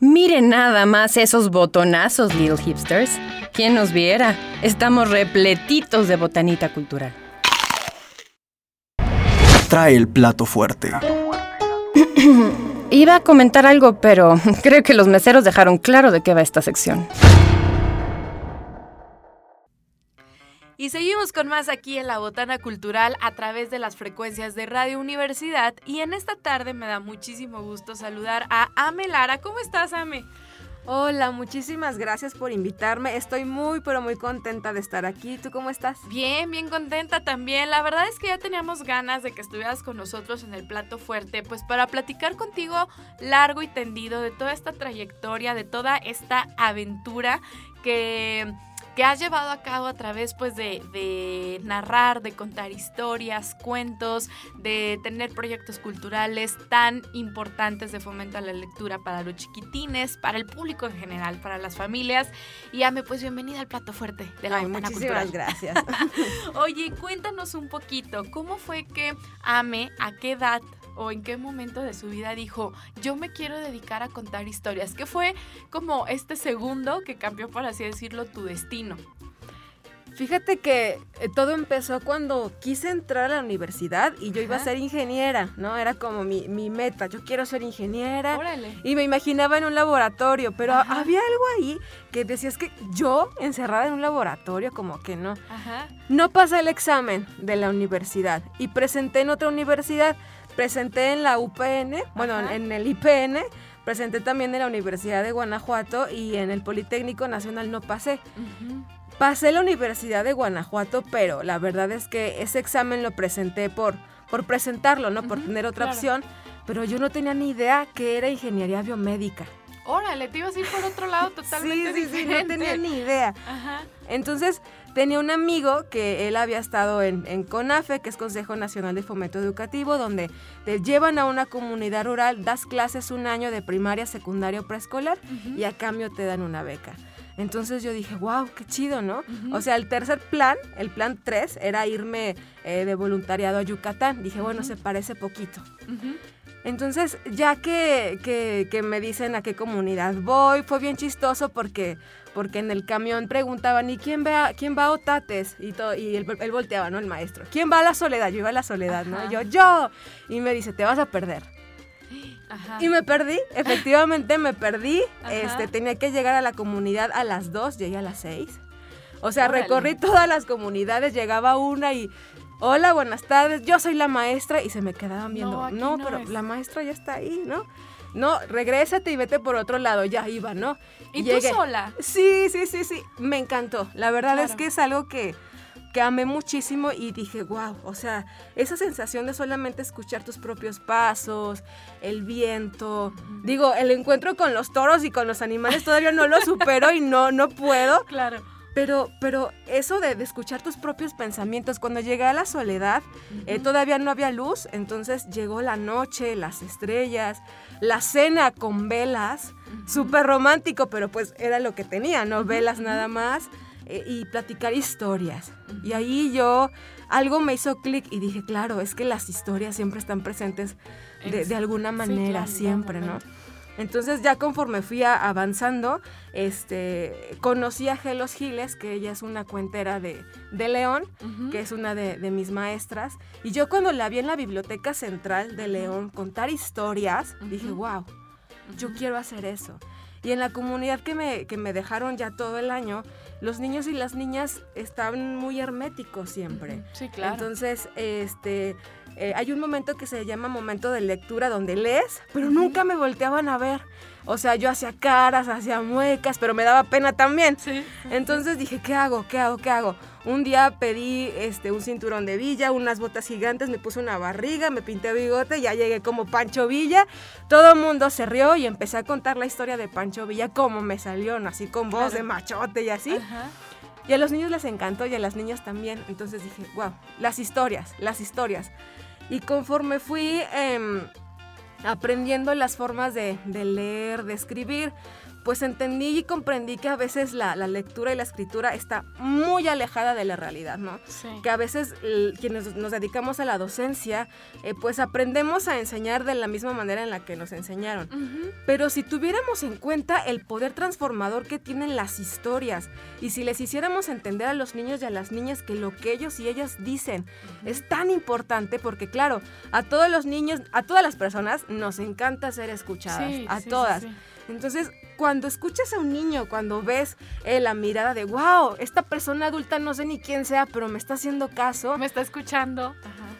Miren nada más esos botonazos, little hipsters. ¿Quién nos viera? Estamos repletitos de botanita cultural. Trae el plato fuerte. Iba a comentar algo, pero creo que los meseros dejaron claro de qué va esta sección. Y seguimos con más aquí en la Botana Cultural a través de las frecuencias de Radio Universidad. Y en esta tarde me da muchísimo gusto saludar a Ame Lara. ¿Cómo estás, Ame? Hola, muchísimas gracias por invitarme. Estoy muy, pero muy contenta de estar aquí. ¿Tú cómo estás? Bien, bien contenta también. La verdad es que ya teníamos ganas de que estuvieras con nosotros en el plato fuerte, pues para platicar contigo largo y tendido de toda esta trayectoria, de toda esta aventura que que has llevado a cabo a través pues de, narrar, de contar historias, cuentos, de tener proyectos culturales tan importantes de fomento a la lectura para los chiquitines, para el público en general, para las familias. Y Ame, pues bienvenida al plato fuerte de la Ay, muchísimas gracias. Oye, cuéntanos un poquito, ¿cómo fue que Ame, a qué edad o en qué momento de su vida dijo, yo me quiero dedicar a contar historias? ¿Qué fue como este segundo que cambió, por así decirlo, tu destino? Fíjate que eh, todo empezó cuando quise entrar a la universidad y yo iba a ser ingeniera, ¿no? Era como mi, meta, yo quiero ser ingeniera. Órale. Y me imaginaba en un laboratorio, pero había algo ahí que decías que yo encerrada en un laboratorio, como que no. Ajá. No pasé el examen de la universidad y presenté en otra universidad presenté en la UPN, bueno, en el IPN, presenté también en la Universidad de Guanajuato y en el Politécnico Nacional no pasé. Pasé la Universidad de Guanajuato, pero la verdad es que ese examen lo presenté por, por presentarlo, ¿no? por tener otra opción, pero yo no tenía ni idea que era ingeniería biomédica. Órale, te ibas a ir por otro lado totalmente sí, sí, Sí, no tenía ni idea. Ajá. Entonces, Tenía un amigo que él había estado en, CONAFE, que es Consejo Nacional de Fomento Educativo, donde te llevan a una comunidad rural, das clases un año de primaria, secundaria o preescolar y a cambio te dan una beca. Entonces yo dije, wow, qué chido, ¿no? O sea, el tercer plan, el plan 3, era irme eh, de voluntariado a Yucatán. Dije, bueno, se parece poquito. Entonces, ya que, que, me dicen a qué comunidad voy, fue bien chistoso porque porque en el camión preguntaban, ¿y quién va, quién va a Otates? Y, todo, y él, volteaba, ¿no? El maestro. ¿Quién va a la soledad? Yo iba a la soledad, ¿no? Y yo, yo. Y me dice, te vas a perder. Y me perdí, efectivamente me perdí. Este, tenía que llegar a la comunidad a las 2, llegué a las 6. O sea, recorrí todas las comunidades, llegaba una y, hola, buenas tardes, yo soy la maestra y se me quedaban viendo, no, pero la maestra ya está ahí, ¿no? No, regrésate y vete por otro lado, ya iba, ¿no? ¿Y, tú sola? Sí, sí, sí, sí, me encantó. La verdad es que es algo que, que amé muchísimo y dije, wow, o sea, esa sensación de solamente escuchar tus propios pasos, el viento, digo, el encuentro con los toros y con los animales todavía no lo supero y no, no puedo. Claro. Pero, pero eso de, escuchar tus propios pensamientos, cuando llegué a la soledad, eh, todavía no había luz, entonces llegó la noche, las estrellas, la cena con velas, súper romántico, pero pues era lo que tenía, ¿no? Velas nada más eh, y platicar historias. Y ahí yo, algo me hizo clic y dije, claro, es que las historias siempre están presentes de, alguna manera, siempre, ¿no? Entonces ya conforme fui avanzando, este, conocí a Gelos Giles, que ella es una cuentera de, León, que es una de, mis maestras. Y yo cuando la vi en la Biblioteca Central de León contar historias, dije, wow, yo quiero hacer eso. Y en la comunidad que me, que me dejaron ya todo el año, los niños y las niñas estaban muy herméticos siempre. Sí, claro. Entonces, este, eh, hay un momento que se llama momento de lectura donde lees, pero nunca me volteaban a ver. O sea, yo hacía caras, hacía muecas, pero me daba pena también. Entonces dije, ¿qué hago? ¿Qué hago? ¿Qué hago? Un día pedí este, un cinturón de villa, unas botas gigantes, me puse una barriga, me pinté bigote, ya llegué como Pancho Villa. Todo el mundo se rió y empecé a contar la historia de Pancho Villa, como me salió, así con voz de machote y así. Y a los niños les encantó y a las niñas también. Entonces dije, wow, las historias, las historias. Y conforme fui em, aprendiendo las formas de, leer, de escribir, pues entendí y comprendí que a veces la, lectura y la escritura está muy alejada de la realidad, ¿no? Que a veces quienes nos dedicamos a la docencia, eh, pues aprendemos a enseñar de la misma manera en la que nos enseñaron. Pero si tuviéramos en cuenta el poder transformador que tienen las historias y si les hiciéramos entender a los niños y a las niñas que lo que ellos y ellas dicen es tan importante, porque claro, a todos los niños, a todas las personas nos encanta ser escuchadas, a todas. Entonces, cuando escuchas a un niño, cuando ves eh, la mirada de, wow, esta persona adulta no sé ni quién sea, pero me está haciendo caso. Me está escuchando.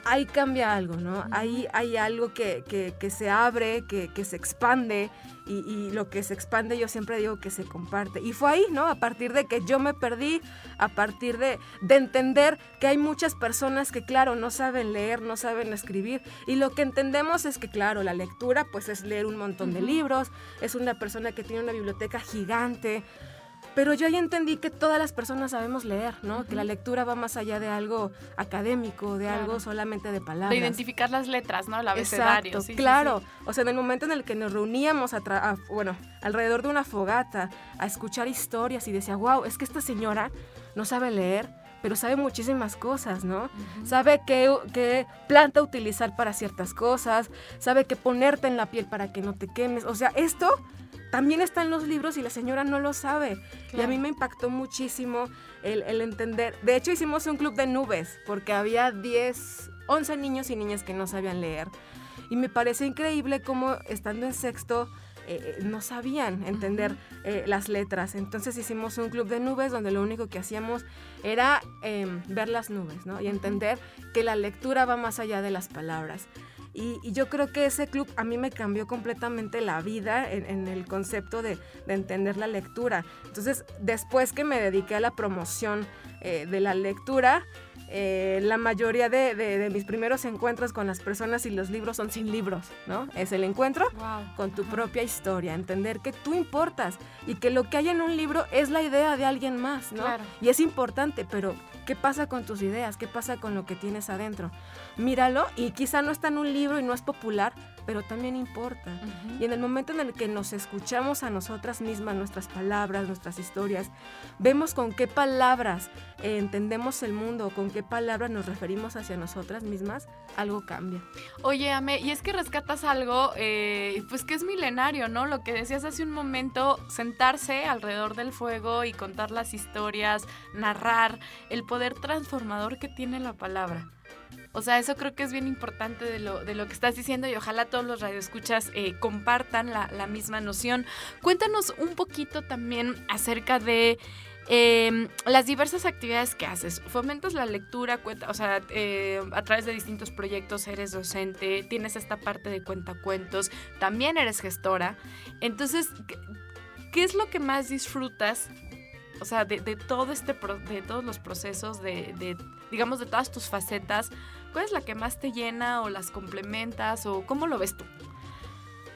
Ahí cambia algo, ¿no? Ahí hay algo que, que, se abre, que, que se expande y, lo que se expande yo siempre digo que se comparte. Y fue ahí, ¿no? A partir de que yo me perdí, a partir de, de entender que hay muchas personas que, claro, no saben leer, no saben escribir. Y lo que entendemos es que, claro, la lectura pues es leer un montón de libros, es una persona que tiene una biblioteca gigante, pero yo ya entendí que todas las personas sabemos leer, ¿no? Que la lectura va más allá de algo académico, de algo solamente de palabras. De identificar las letras, ¿no? El abecedario. Exacto, claro. o sea, en el momento en el que nos reuníamos, a bueno, alrededor de una fogata, a escuchar historias y decía, wow, es que esta señora no sabe leer, pero sabe muchísimas cosas, ¿no? Sabe qué, qué, planta utilizar para ciertas cosas, sabe qué ponerte en la piel para que no te quemes. O sea, esto también está en los libros y la señora no lo sabe. Y a mí me impactó muchísimo el, entender. De hecho, hicimos un club de nubes porque había 10, 11 niños y niñas que no sabían leer. Y me parece increíble cómo estando en sexto eh, eh, no sabían entender eh, las letras. Entonces hicimos un club de nubes donde lo único que hacíamos era em, ver las nubes ¿no? y entender que la lectura va más allá de las palabras. Y, yo creo que ese club a mí me cambió completamente la vida en, el concepto de, entender la lectura. Entonces, después que me dediqué a la promoción eh, de la lectura, eh, la mayoría de, mis primeros encuentros con las personas y los libros son sin libros, ¿no? Es el encuentro con tu propia historia, entender que tú importas y que lo que hay en un libro es la idea de alguien más, ¿no? Y es importante, pero ¿qué pasa con tus ideas? ¿Qué pasa con lo que tienes adentro? míralo y quizá no está en un libro y no es popular, pero también importa. Y en el momento en el que nos escuchamos a nosotras mismas, nuestras palabras, nuestras historias, vemos con qué palabras eh, entendemos el mundo, con qué palabras nos referimos hacia nosotras mismas, algo cambia. Oye, Ame, y es que rescatas algo, eh, pues que es milenario, ¿no? Lo que decías hace un momento, sentarse alrededor del fuego y contar las historias, narrar, el poder transformador que tiene la palabra. O sea, eso creo que es bien importante de lo, de lo que estás diciendo y ojalá todos los radioescuchas eh, compartan la, misma noción. Cuéntanos un poquito también acerca de em, las diversas actividades que haces. Fomentas la lectura, cuenta, o sea, eh, a través de distintos proyectos eres docente, tienes esta parte de cuentacuentos, también eres gestora. Entonces, ¿qué, es lo que más disfrutas o sea, de, todo este de todos los procesos, de, digamos, de todas tus facetas, ¿cuál es la que más te llena o las complementas o cómo lo ves tú?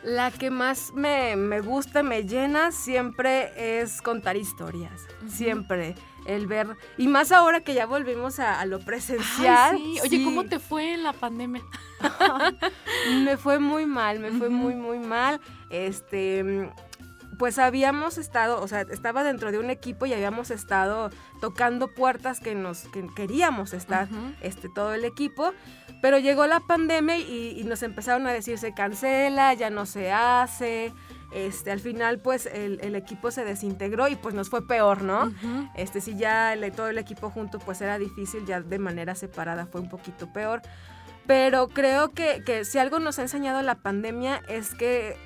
La que más me, gusta, me llena siempre es contar historias, siempre. El ver, y más ahora que ya volvimos a, lo presencial. Oye, ¿cómo te fue en la pandemia? me fue muy mal, me fue muy, muy mal. Este, pues habíamos estado, o sea, estaba dentro de un equipo y habíamos estado tocando puertas que nos que queríamos estar, este, todo el equipo, pero llegó la pandemia y, nos empezaron a decir se cancela, ya no se hace, este, al final pues el, equipo se desintegró y pues nos fue peor, ¿no? Este, si ya todo el equipo junto pues era difícil, ya de manera separada fue un poquito peor. Pero creo que, que si algo nos ha enseñado la pandemia es que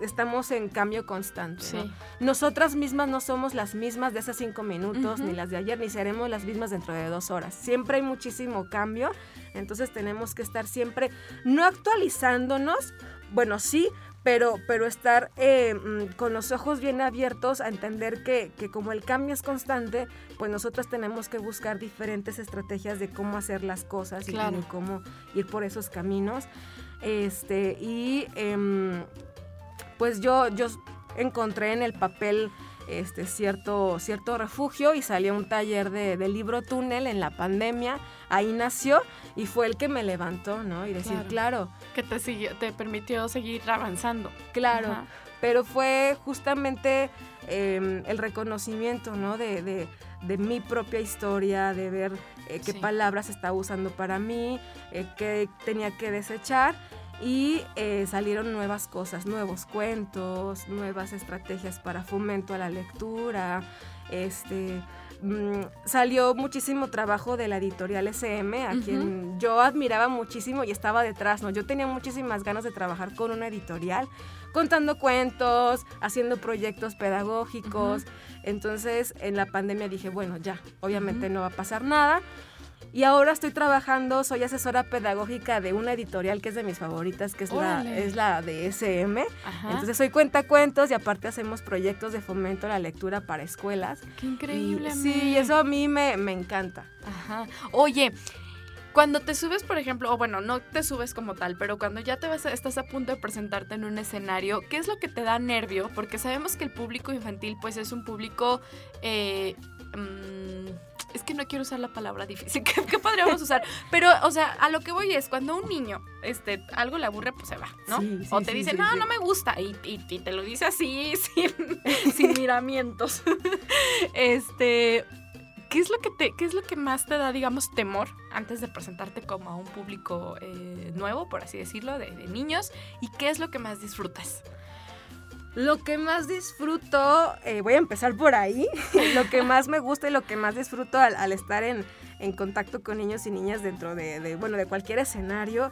estamos en cambio constante. Nosotras mismas no somos las mismas de hace cinco minutos, ni las de ayer, ni seremos las mismas dentro de dos horas. Siempre hay muchísimo cambio, entonces tenemos que estar siempre no actualizándonos, bueno, sí, pero, pero estar eh, mm, con los ojos bien abiertos a entender que, como el cambio es constante, pues nosotros tenemos que buscar diferentes estrategias de cómo hacer las cosas y, cómo ir por esos caminos. Este, y em, pues yo, yo encontré en el papel este cierto, cierto refugio y salió un taller de, libro túnel en la pandemia. Ahí nació y fue el que me levantó, ¿no? Y decir, claro. que te, siguió, te permitió seguir avanzando. Claro. pero fue justamente em, el reconocimiento, ¿no? De, de, de, mi propia historia, de ver eh, qué palabras estaba usando para mí, eh, qué tenía que desechar y eh, salieron nuevas cosas, nuevos cuentos, nuevas estrategias para fomento a la lectura, este Mm, salió muchísimo trabajo de la editorial SM, a quien yo admiraba muchísimo y estaba detrás, ¿no? Yo tenía muchísimas ganas de trabajar con una editorial, contando cuentos, haciendo proyectos pedagógicos. Entonces, en la pandemia dije, bueno, ya, obviamente no va a pasar nada. Y ahora estoy trabajando, soy asesora pedagógica de una editorial que es de mis favoritas, que es, la, es la de SM. Entonces soy cuentacuentos y aparte hacemos proyectos de fomento a la lectura para escuelas. ¡Qué increíble! sí, eso a mí me, me encanta. Ajá. Oye, cuando te subes, por ejemplo, o bueno, no te subes como tal, pero cuando ya te vas estás a punto de presentarte en un escenario, ¿qué es lo que te da nervio? Porque sabemos que el público infantil, pues, es un público eh, mm, es que no quiero usar la palabra difícil, ¿qué, podríamos usar? Pero, o sea, a lo que voy es, cuando un niño, este, algo le aburre, pues se va, ¿no? o te dice, no, no me gusta, y, te lo dice así, sin, sin miramientos. este, ¿qué es lo que te, qué es lo que más te da, digamos, temor antes de presentarte como a un público eh, nuevo, por así decirlo, de, de niños? ¿Y qué es lo que más disfrutas? Lo que más disfruto, eh, voy a empezar por ahí, lo que más me gusta y lo que más disfruto al, estar en, contacto con niños y niñas dentro de, bueno, de cualquier escenario,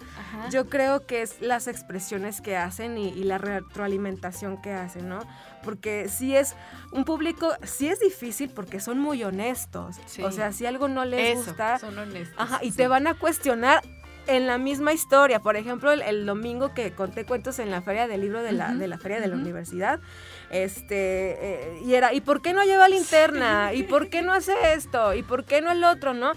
yo creo que es las expresiones que hacen y, la retroalimentación que hacen, ¿no? Porque si es un público, sí es difícil porque son muy honestos. O sea, si algo no les gusta, son honestos, ajá, y te van a cuestionar en la misma historia. Por ejemplo, el, domingo que conté cuentos en la feria del libro de la, de la feria de la universidad, este, eh, y era, ¿y por qué no lleva linterna? ¿Y por qué no hace esto? ¿Y por qué no el otro? ¿No?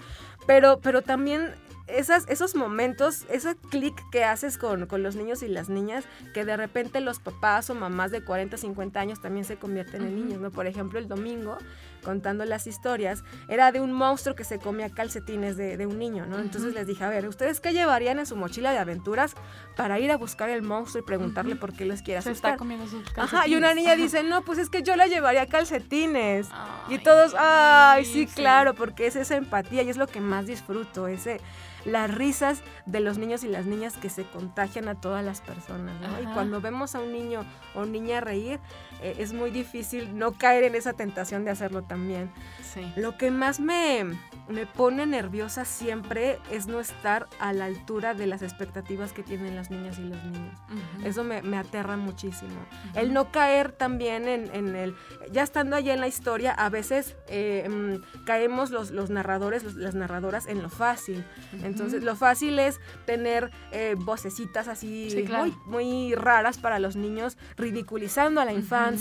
Pero, pero también esas, esos momentos, ese clic que haces con, los niños y las niñas, que de repente los papás o mamás de 40, 50 años también se convierten en niños, ¿no? Por ejemplo, el domingo, contando las historias, era de un monstruo que se comía calcetines de, un niño, ¿no? Entonces les dije, a ver, ¿ustedes qué llevarían en su mochila de aventuras para ir a buscar el monstruo y preguntarle por qué les quiere asustar? Se está comiendo sus calcetines. Ajá, y una niña dice, no, pues es que yo la llevaría calcetines. y todos, ay, sí, claro, porque es esa empatía y es lo que más disfruto, ese las risas de los niños y las niñas que se contagian a todas las personas, ¿no? Y cuando vemos a un niño o niña reír, eh, es muy difícil no caer en esa tentación de hacerlo también. Lo que más me, me pone nerviosa siempre es no estar a la altura de las expectativas que tienen las niñas y los niños. Eso me, aterra muchísimo. El no caer también en, el... Ya estando allí en la historia, a veces eh, mm, caemos los, los narradores, las narradoras en lo fácil. Entonces, lo fácil es tener eh, vocecitas así muy, muy raras para los niños, ridiculizando a la infancia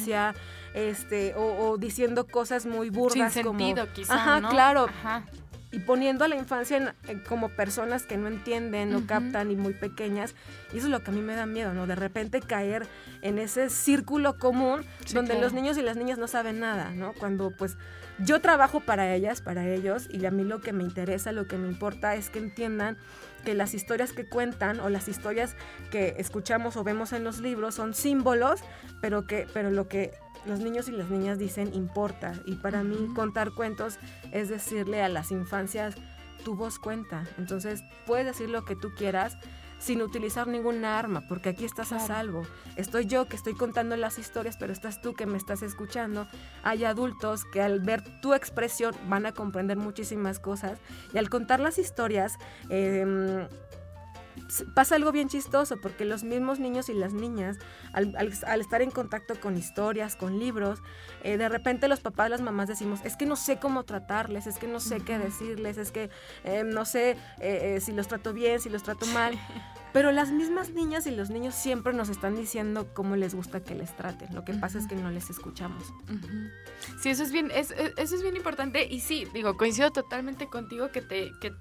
este, o, diciendo cosas muy burdas Sin sentido, como, quizá, ajá, claro, y poniendo a la infancia como personas que no entienden, no captan y muy pequeñas. Y eso es lo que a mí me da miedo, ¿no? De repente caer en ese círculo común donde los niños y las niñas no saben nada, ¿no? Cuando pues yo trabajo para ellas, para ellos, y a mí lo que me interesa, lo que me importa es que entiendan que las historias que cuentan o las historias que escuchamos o vemos en los libros son símbolos, pero que pero lo que los niños y las niñas dicen importa. Y para mí contar cuentos es decirle a las infancias, tu voz cuenta. Entonces puedes decir lo que tú quieras sin utilizar ninguna arma, porque aquí estás a salvo. Estoy yo que estoy contando las historias, pero estás tú que me estás escuchando. Hay adultos que al ver tu expresión van a comprender muchísimas cosas y al contar las historias... Eh, pasa algo bien chistoso porque los mismos niños y las niñas, al, estar en contacto con historias, con libros, eh, de repente los papás, las mamás decimos, es que no sé cómo tratarles, es que no sé qué decirles, es que eh, no sé eh, si los trato bien, si los trato mal. Pero las mismas niñas y los niños siempre nos están diciendo cómo les gusta que les traten. Lo que pasa es que no les escuchamos. Sí, eso es bien, eso es bien importante. Y sí, digo, coincido totalmente contigo que te, que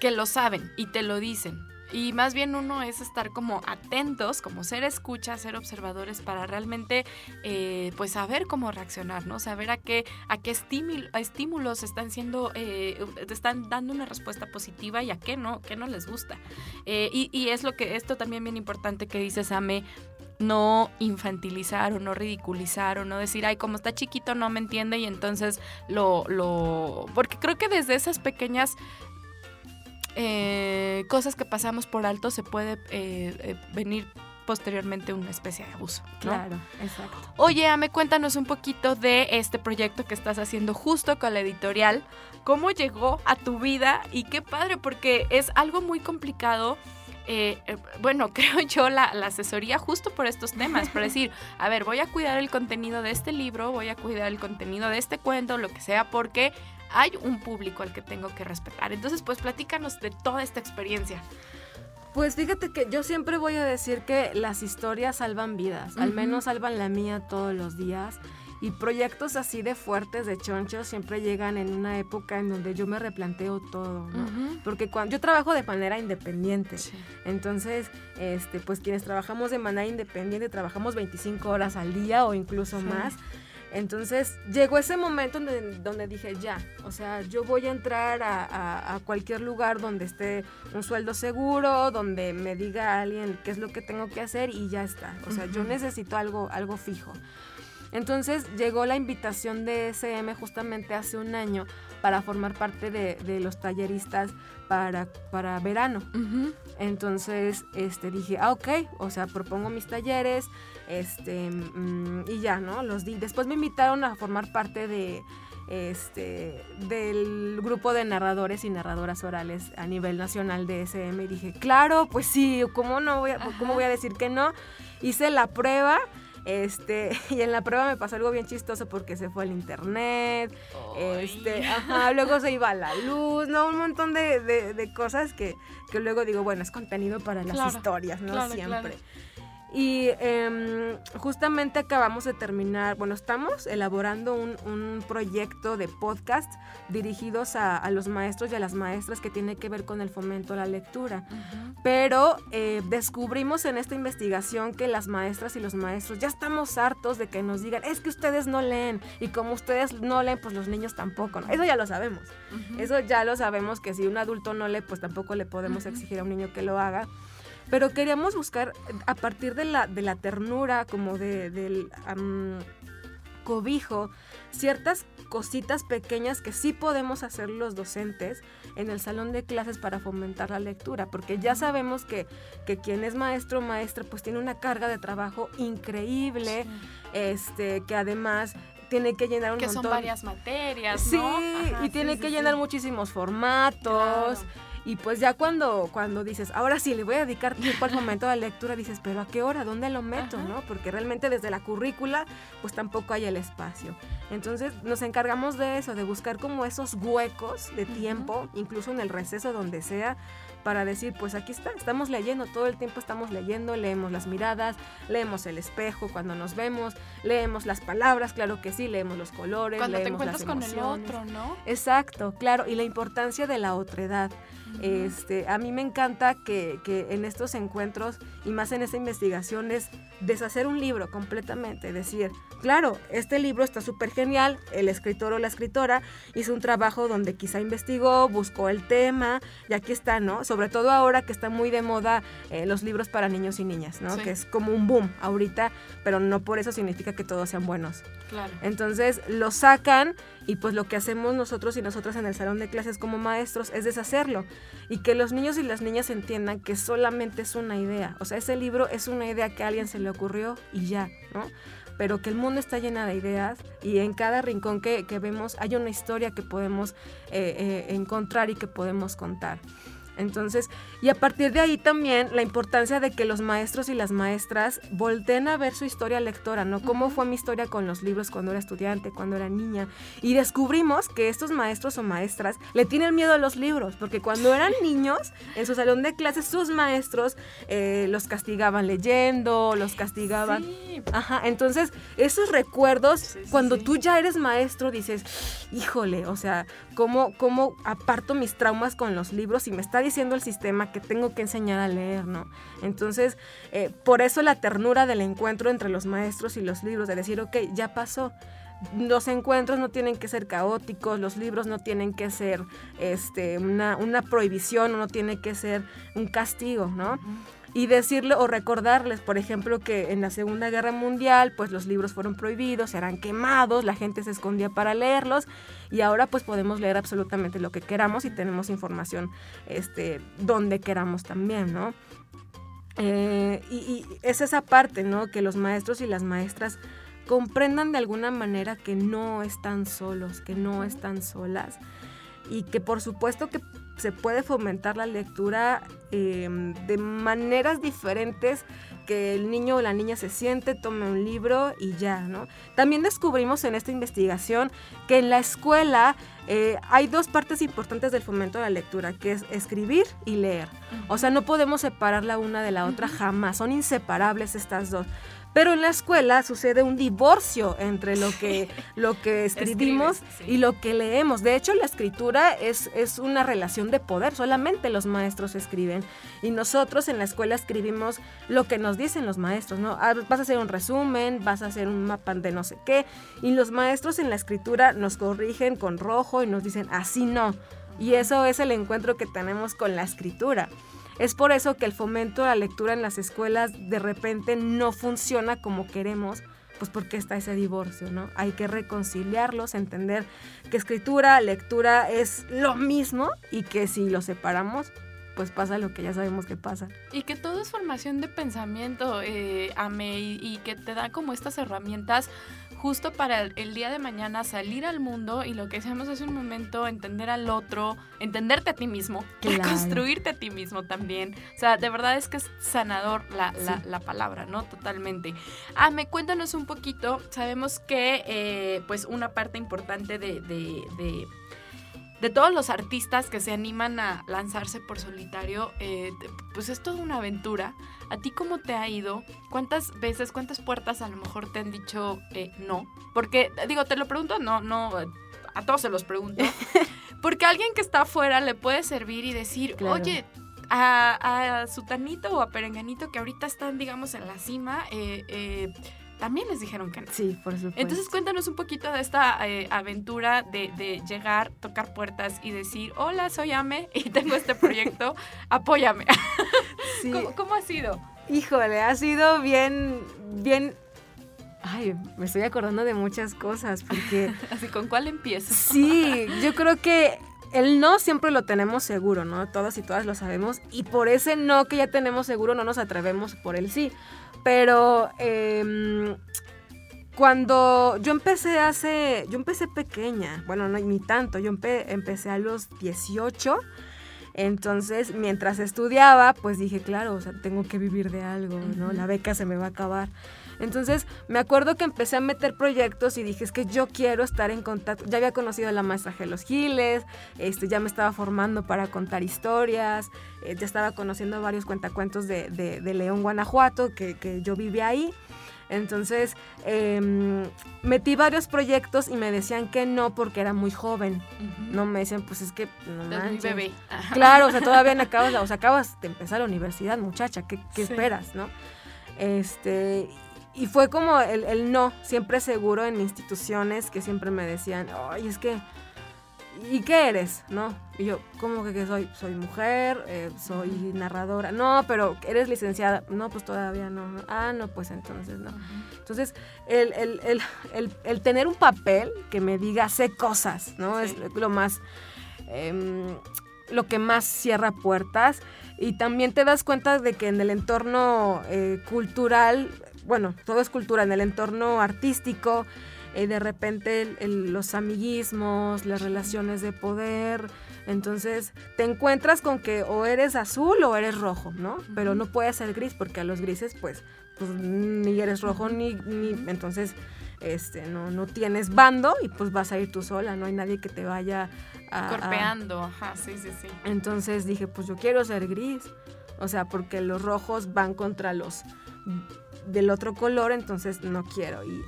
que lo saben y te lo dicen. Y más bien uno es estar como atentos, como ser escucha, ser observadores para realmente eh, pues saber cómo reaccionar, ¿no? Saber a qué, a qué estímulos están siendo, eh, están dando una respuesta positiva y a qué no, qué no les gusta. Eh, y, y, es lo que, esto también bien importante que dices, Ame, no infantilizar o no ridiculizar o no decir, ay, como está chiquito no me entiende y entonces lo, lo... Porque creo que desde esas pequeñas eh, cosas que pasamos por alto se puede eh, eh, venir posteriormente una especie de abuso. Claro, exacto. Oye, Ame, cuéntanos un poquito de este proyecto que estás haciendo justo con la editorial. ¿Cómo llegó a tu vida? Y qué padre, porque es algo muy complicado. bueno, creo yo la, la, asesoría justo por estos temas, para decir, a ver, voy a cuidar el contenido de este libro, voy a cuidar el contenido de este cuento, lo que sea, porque hay un público al que tengo que respetar. Entonces, pues platícanos de toda esta experiencia. Pues fíjate que yo siempre voy a decir que las historias salvan vidas, al menos salvan la mía todos los días. Y proyectos así de fuertes, de chonchos, siempre llegan en una época en donde yo me replanteo todo, ¿no? Porque cuando yo trabajo de manera independiente, entonces, este, pues quienes trabajamos de manera independiente trabajamos 25 horas al día o incluso más. Entonces llegó ese momento donde, donde, dije, ya, o sea, yo voy a entrar a, cualquier lugar donde esté un sueldo seguro, donde me diga alguien qué es lo que tengo que hacer y ya está. O sea, yo necesito algo, algo fijo. Entonces llegó la invitación de SM justamente hace un año para formar parte de, los talleristas para, para verano. Entonces este, dije, ah, ok, o sea, propongo mis talleres, este, mm, y ya, ¿no? Los di. Después me invitaron a formar parte de, este, del grupo de narradores y narradoras orales a nivel nacional de SM y dije, claro, pues sí, ¿cómo no voy a, cómo voy a decir que no? Hice la prueba. Este, y en la prueba me pasó algo bien chistoso porque se fue el internet, este, ajá, luego se iba la luz, ¿no? Un montón de, cosas que, que, luego digo, bueno, es contenido para las historias, ¿no? Siempre. Y em, justamente acabamos de terminar, bueno, estamos elaborando un, proyecto de podcast dirigidos a, los maestros y a las maestras que tiene que ver con el fomento a la lectura. Pero eh, descubrimos en esta investigación que las maestras y los maestros ya estamos hartos de que nos digan, es que ustedes no leen y como ustedes no leen, pues los niños tampoco. Eso ya lo sabemos. Eso ya lo sabemos que si un adulto no lee, pues tampoco le podemos exigir a un niño que lo haga pero queríamos buscar a partir de la, de la ternura, como de, del cobijo, ciertas cositas pequeñas que sí podemos hacer los docentes en el salón de clases para fomentar la lectura, porque ya sabemos que, que quien es maestro o maestra pues tiene una carga de trabajo increíble, este, que además tiene que llenar un que montón. son varias materias, Sí, y tiene que llenar muchísimos formatos. Y pues ya cuando, cuando dices, ahora sí, le voy a dedicar tiempo al momento de lectura, dices, pero ¿a qué hora? ¿Dónde lo meto? ¿no? Porque realmente desde la currícula, pues tampoco hay el espacio. Entonces nos encargamos de eso, de buscar como esos huecos de tiempo, incluso en el receso donde sea, para decir, pues aquí está, estamos leyendo, todo el tiempo estamos leyendo, leemos las miradas, leemos el espejo cuando nos vemos, leemos las palabras, claro que sí, leemos los colores, cuando leemos te encuentras con el otro, ¿no? Exacto, claro, y la importancia de la otredad. Este, a mí me encanta que, que, en estos encuentros y más en esta investigación es deshacer un libro completamente, decir, claro, este libro está súper genial, el escritor o la escritora hizo un trabajo donde quizá investigó, buscó el tema y aquí está, ¿no? Sobre todo ahora que está muy de moda eh, los libros para niños y niñas, ¿no? Que es como un boom ahorita, pero no por eso significa que todos sean buenos. Claro. Entonces lo sacan y pues lo que hacemos nosotros y nosotras en el salón de clases como maestros es deshacerlo y que los niños y las niñas entiendan que solamente es una idea. O sea, ese libro es una idea que a alguien se le ocurrió y ya, ¿no? Pero que el mundo está llena de ideas y en cada rincón que, vemos hay una historia que podemos eh, eh, encontrar y que podemos contar. Entonces, y a partir de ahí también la importancia de que los maestros y las maestras volteen a ver su historia lectora, ¿no? Cómo fue mi historia con los libros cuando era estudiante, cuando era niña. Y descubrimos que estos maestros o maestras le tienen miedo a los libros, porque cuando eran niños, en su salón de clases, sus maestros eh, los castigaban leyendo, los castigaban. Ajá, entonces esos recuerdos, cuando tú ya eres maestro, dices, híjole, o sea, ¿cómo, cómo aparto mis traumas con los libros y me está diciendo el sistema que tengo que enseñar a leer, ¿no? Entonces, eh, por eso la ternura del encuentro entre los maestros y los libros, de decir, ok, ya pasó. Los encuentros no tienen que ser caóticos, los libros no tienen que ser este, una, una prohibición, no tiene que ser un castigo, ¿no? Y decirle o recordarles, por ejemplo, que en la Segunda Guerra Mundial, pues los libros fueron prohibidos, eran quemados, la gente se escondía para leerlos y ahora pues podemos leer absolutamente lo que queramos y tenemos información este, donde queramos también, ¿no? Eh, y, y es esa parte, ¿no? Que los maestros y las maestras comprendan de alguna manera que no están solos, que no están solas y que por supuesto que se puede fomentar la lectura em, de maneras diferentes que el niño o la niña se siente, tome un libro y ya, ¿no? También descubrimos en esta investigación que en la escuela eh, hay dos partes importantes del fomento de la lectura, que es escribir y leer. O sea, no podemos separar la una de la otra jamás, son inseparables estas dos. Pero en la escuela sucede un divorcio entre lo que, lo que escribimos y lo que leemos. De hecho, la escritura es, es una relación de poder, solamente los maestros escriben. Y nosotros en la escuela escribimos lo que nos dicen los maestros, ¿no? Ah, vas a hacer un resumen, vas a hacer un mapa de no sé qué. Y los maestros en la escritura nos corrigen con rojo y nos dicen, así no. Y eso es el encuentro que tenemos con la escritura. Es por eso que el fomento de la lectura en las escuelas de repente no funciona como queremos, pues porque está ese divorcio, ¿no? Hay que reconciliarlos, entender que escritura, lectura es lo mismo y que si lo separamos, pues pasa lo que ya sabemos que pasa. Y que todo es formación de pensamiento, eh, Ame, y, que te da como estas herramientas justo para el, día de mañana salir al mundo y lo que decíamos hace un momento, entender al otro, entenderte a ti mismo, construirte a ti mismo también. O sea, de verdad es que es sanador la, la, palabra, ¿no? Totalmente. Ah, me cuéntanos un poquito, sabemos que eh, pues una parte importante de, de de todos los artistas que se animan a lanzarse por solitario, eh, pues es toda una aventura. ¿A ti cómo te ha ido? ¿Cuántas veces, cuántas puertas a lo mejor te han dicho eh, no? Porque, digo, te lo pregunto, no, no, a todos se los pregunto. Porque alguien que está afuera le puede servir y decir, oye, a, a, Sutanito o a Perenganito que ahorita están, digamos, en la cima, eh, eh también les dijeron que no. Sí, por supuesto. Entonces cuéntanos un poquito de esta eh, aventura de, llegar, tocar puertas y decir, hola, soy Ame y tengo este proyecto, apóyame. Sí. ¿Cómo, ha sido? Híjole, ha sido bien, bien... Ay, me estoy acordando de muchas cosas porque... Así, ¿con cuál empiezo? Sí, yo creo que el no siempre lo tenemos seguro, ¿no? Todas y todas lo sabemos. Y por ese no que ya tenemos seguro no nos atrevemos por el sí. Pero em, cuando yo empecé hace, yo empecé pequeña, bueno, no ni tanto, yo empecé a los 18. Entonces, mientras estudiaba, pues dije, claro, o sea, tengo que vivir de algo, ¿no? La beca se me va a acabar. Entonces, me acuerdo que empecé a meter proyectos y dije, es que yo quiero estar en contacto. Ya había conocido a la maestra Gelos Giles, este, ya me estaba formando para contar historias, eh, ya estaba conociendo varios cuentacuentos de, de, León, Guanajuato, que, que yo vivía ahí. Entonces, em, metí varios proyectos y me decían que no porque era muy joven. No me decían, pues es que no manches. bebé. Claro, o sea, todavía no acabas, o sea, acabas de empezar la universidad, muchacha, ¿qué, qué esperas, no? Este, y fue como el, no, siempre seguro en instituciones que siempre me decían, ay, es que, ¿y qué eres? ¿No? Y yo, ¿cómo que, soy? Soy mujer, eh, soy narradora. No, pero eres licenciada. No, pues todavía no. Ah, no, pues entonces no. Entonces, el, el, tener un papel que me diga, sé cosas, ¿no? Es lo más, em, lo que más cierra puertas. Y también te das cuenta de que en el entorno eh, cultural bueno, todo es cultura, en el entorno artístico, eh, de repente los amiguismos, las relaciones de poder, entonces te encuentras con que o eres azul o eres rojo, ¿no? Pero no puedes ser gris porque a los grises pues, pues ni eres rojo ni, ni entonces este, no, no tienes bando y pues vas a ir tú sola, no hay nadie que te vaya a... Corpeando, ajá, sí, sí, sí. Entonces dije, pues yo quiero ser gris, o sea, porque los rojos van contra los del otro color, entonces no quiero. Y,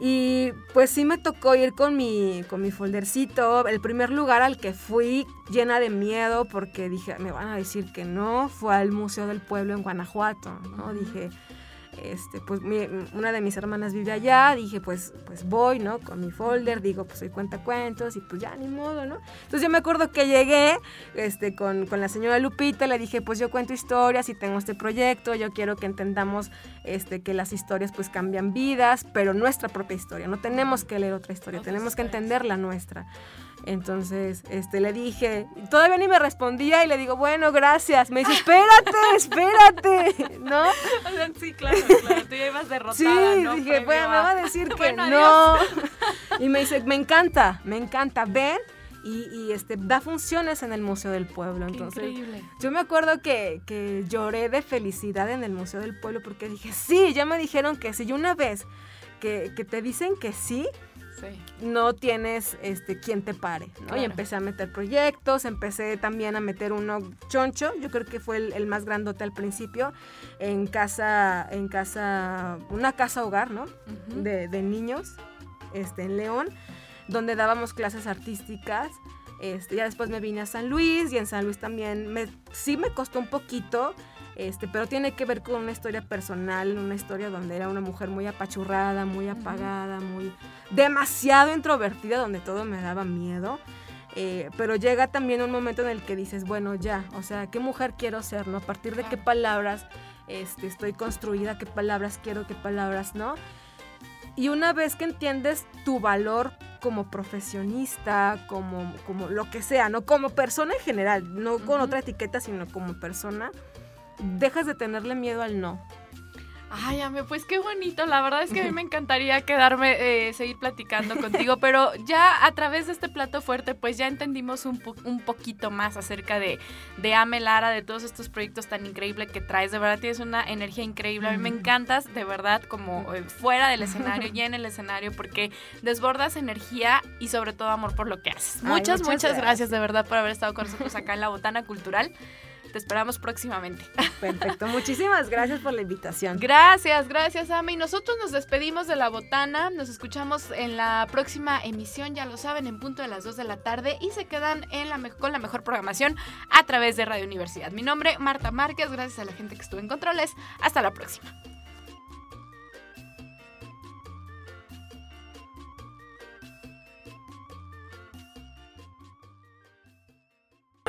y pues sí me tocó ir con mi, con mi foldercito. El primer lugar al que fui llena de miedo porque dije, me van a decir que no, fue al Museo del Pueblo en Guanajuato, ¿no? Dije, este, pues una de mis hermanas vive allá, dije, pues, pues voy, ¿no? Con mi folder, digo, pues soy cuenta cuentos y pues ya ni modo, ¿no? Entonces yo me acuerdo que llegué este, con, con la señora Lupita, le dije, pues yo cuento historias y tengo este proyecto, yo quiero que entendamos este, que las historias pues cambian vidas, pero nuestra propia historia, no tenemos que leer otra historia, tenemos que entender la nuestra. Entonces, este, le dije, todavía ni me respondía y le digo, bueno, gracias. Me dice, espérate, espérate, ¿no? Sí, claro, claro, tú ya ibas derrotada, Sí, dije, bueno, me va a decir que no. Y me dice, me encanta, me encanta, ven. Y, este, da funciones en el Museo del Pueblo. Entonces, increíble. yo me acuerdo que, que lloré de felicidad en el Museo del Pueblo porque dije, sí, ya me dijeron que sí. Y una vez que, que te dicen que sí, no tienes este quien te pare, ¿no? Y empecé a meter proyectos, empecé también a meter uno choncho, yo creo que fue el, más grandote al principio, en casa, en casa, una casa hogar, ¿no? de, niños, este, en León, donde dábamos clases artísticas. Este, ya después me vine a San Luis y en San Luis también me, sí me costó un poquito este, pero tiene que ver con una historia personal, una historia donde era una mujer muy apachurrada, muy apagada, muy demasiado introvertida, donde todo me daba miedo. Eh, pero llega también un momento en el que dices, bueno, ya, o sea, ¿qué mujer quiero ser, no? A partir de qué palabras este, estoy construida, qué palabras quiero, qué palabras no. Y una vez que entiendes tu valor como profesionista, como, como lo que sea, ¿no? Como persona en general, no con otra etiqueta, sino como persona, dejas de tenerle miedo al no. Ay, ame, pues qué bonito. La verdad es que a mí me encantaría quedarme, eh, seguir platicando contigo, pero ya a través de este plato fuerte, pues ya entendimos un, un poquito más acerca de, de Ame Lara, de todos estos proyectos tan increíbles que traes. De verdad tienes una energía increíble. A mí me encantas, de verdad, como eh, fuera del escenario y en el escenario, porque desbordas energía y sobre todo amor por lo que haces. Muchas, muchas, gracias de verdad por haber estado con nosotros acá en la Botana Cultural. Te esperamos próximamente. Perfecto. Muchísimas gracias por la invitación. Gracias, gracias, Ama. Y nosotros nos despedimos de la botana. Nos escuchamos en la próxima emisión, ya lo saben, en punto de las 2 de la tarde. Y se quedan en la con la mejor programación a través de Radio Universidad. Mi nombre, Marta Márquez. Gracias a la gente que estuvo en controles. Hasta la próxima.